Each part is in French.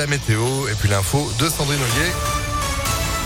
La météo et puis l'info de Sandrine Ollier.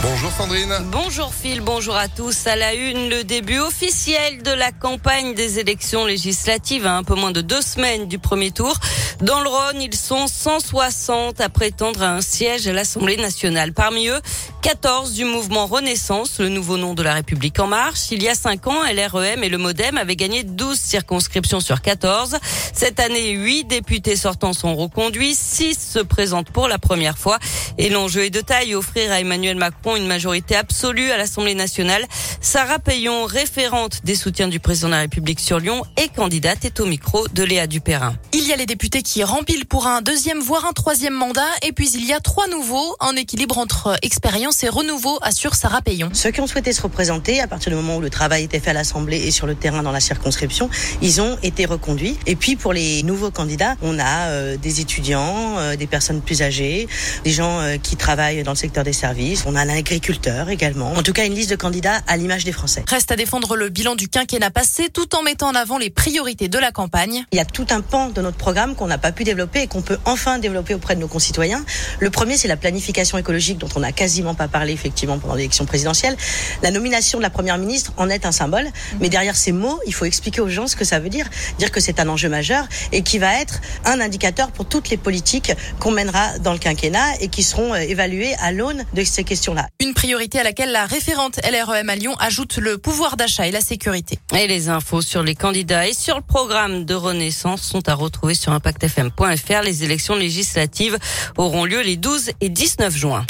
Bonjour Sandrine. Bonjour Phil, bonjour à tous. À la une, le début officiel de la campagne des élections législatives à un peu moins de deux semaines du premier tour. Dans le Rhône, ils sont 160 à prétendre à un siège à l'Assemblée nationale. Parmi eux, 14 du mouvement Renaissance, le nouveau nom de la République en marche. Il y a 5 ans, LREM et le Modem avaient gagné 12 circonscriptions sur 14. Cette année, 8 députés sortants sont reconduits, 6 se présentent pour la première fois. Et l'enjeu est de taille, offrir à Emmanuel Macron une majorité absolue à l'Assemblée nationale. Sarah Payon, référente des soutiens du président de la République sur Lyon et candidate, est au micro de Léa Dupérin. Il y a les députés qui rempilent pour un deuxième, voire un troisième mandat. Et puis il y a trois nouveaux. Un équilibre entre expérience et renouveau, assure Sarah Payon. Ceux qui ont souhaité se représenter, à partir du moment où le travail était fait à l'Assemblée et sur le terrain dans la circonscription, ils ont été reconduits. Et puis pour les nouveaux candidats, on a euh, des étudiants, euh, des personnes plus âgées, des gens euh, qui travaillent dans le secteur des services. On a un agriculteur également. En tout cas, une liste de candidats à l'image des Français. Reste à défendre le bilan du quinquennat passé tout en mettant en avant les priorités de la campagne. Il y a tout un pan de notre programme qu'on n'a pas pu développer et qu'on peut enfin développer auprès de nos concitoyens. Le premier, c'est la planification écologique dont on n'a quasiment pas parlé effectivement pendant l'élection présidentielle. La nomination de la première ministre en est un symbole, mais derrière ces mots, il faut expliquer aux gens ce que ça veut dire, dire que c'est un enjeu majeur et qui va être un indicateur pour toutes les politiques qu'on mènera dans le quinquennat et qui seront euh, évaluées à l'aune de ces questions-là. Une priorité à laquelle la référente LREM à Lyon ajoute le pouvoir d'achat et la sécurité. Et les infos sur les candidats et sur le programme de Renaissance sont à retrouver sur Les élections législatives auront lieu les 12 et 19 juin.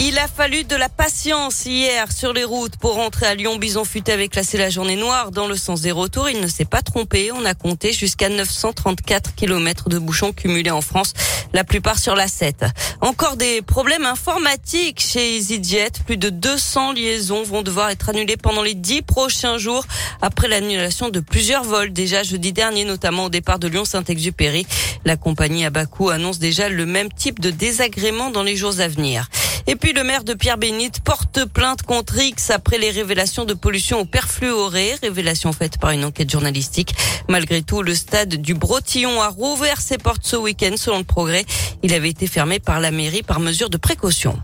Il a fallu de la patience hier sur les routes pour rentrer à Lyon. Bison fut avait classé la journée noire dans le sens des retours. Il ne s'est pas trompé. On a compté jusqu'à 934 km de bouchons cumulés en France, la plupart sur la 7. Encore des problèmes informatiques chez EasyJet. Plus de 200 liaisons vont devoir être annulées pendant les 10 prochains jours après l'annulation de plusieurs vols déjà jeudi dernier, notamment au départ de Lyon-Saint-Exupéry. La compagnie à annonce déjà le même type de désagrément dans les jours à venir. Et puis le maire de Pierre-Bénite porte plainte contre X après les révélations de pollution au perfluoré, révélation faite par une enquête journalistique. Malgré tout, le stade du Brotillon a rouvert ses portes ce week-end selon le progrès. Il avait été fermé par la mairie par mesure de précaution.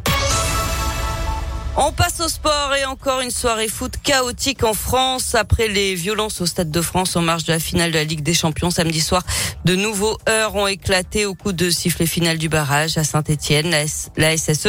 On passe au sport et encore une soirée foot chaotique en France après les violences au Stade de France en marge de la finale de la Ligue des Champions samedi soir. De nouveaux heures ont éclaté au coup de sifflet final du barrage à Saint-Etienne. La, SSE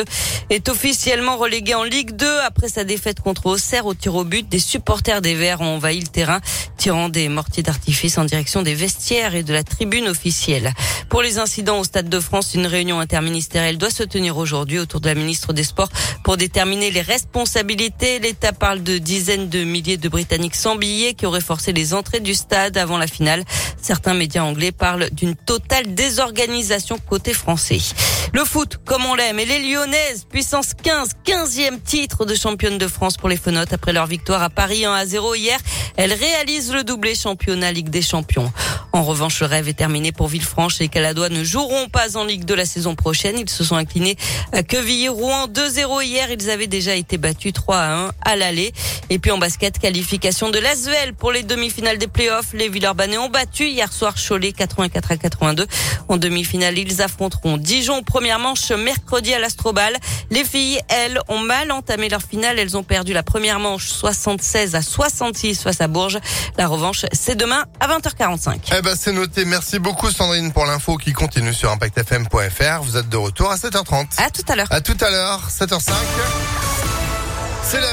est officiellement reléguée en Ligue 2 après sa défaite contre Auxerre au tir au but. Des supporters des Verts ont envahi le terrain tirant des mortiers d'artifice en direction des vestiaires et de la tribune officielle. Pour les incidents au Stade de France, une réunion interministérielle doit se tenir aujourd'hui autour de la ministre des Sports pour déterminer les responsabilités. L'État parle de dizaines de milliers de Britanniques sans billets qui auraient forcé les entrées du stade avant la finale. Certains médias anglais parlent d'une totale désorganisation côté français. Le foot, comme on l'aime, et les Lyonnaises, puissance 15, 15e titre de championne de France pour les Fenotes après leur victoire à Paris 1 à 0 hier. Elles réalisent le doublé championnat Ligue des Champions. En revanche, le rêve est terminé pour Villefranche et Caladois ne joueront pas en Ligue de la saison prochaine. Ils se sont inclinés à Quevilly-Rouen 2-0 hier. Ils avaient déjà été battus 3 à 1 à l'aller. Et puis en basket, qualification de l'Asvel pour les demi-finales des playoffs. Les Villeurbanais ont battu hier soir Cholet 84 à 82. En demi-finale, ils affronteront Dijon première manche mercredi à l'Astrobal. Les filles, elles, ont mal entamé leur finale. Elles ont perdu la première manche 76 à 66 face à Bourges. La revanche, c'est demain à 20h45. Eh ben, c'est noté. Merci beaucoup, Sandrine, pour l'info qui continue sur ImpactFM.fr. Vous êtes de retour à 7h30. À tout à l'heure. À tout à l'heure, 7h05.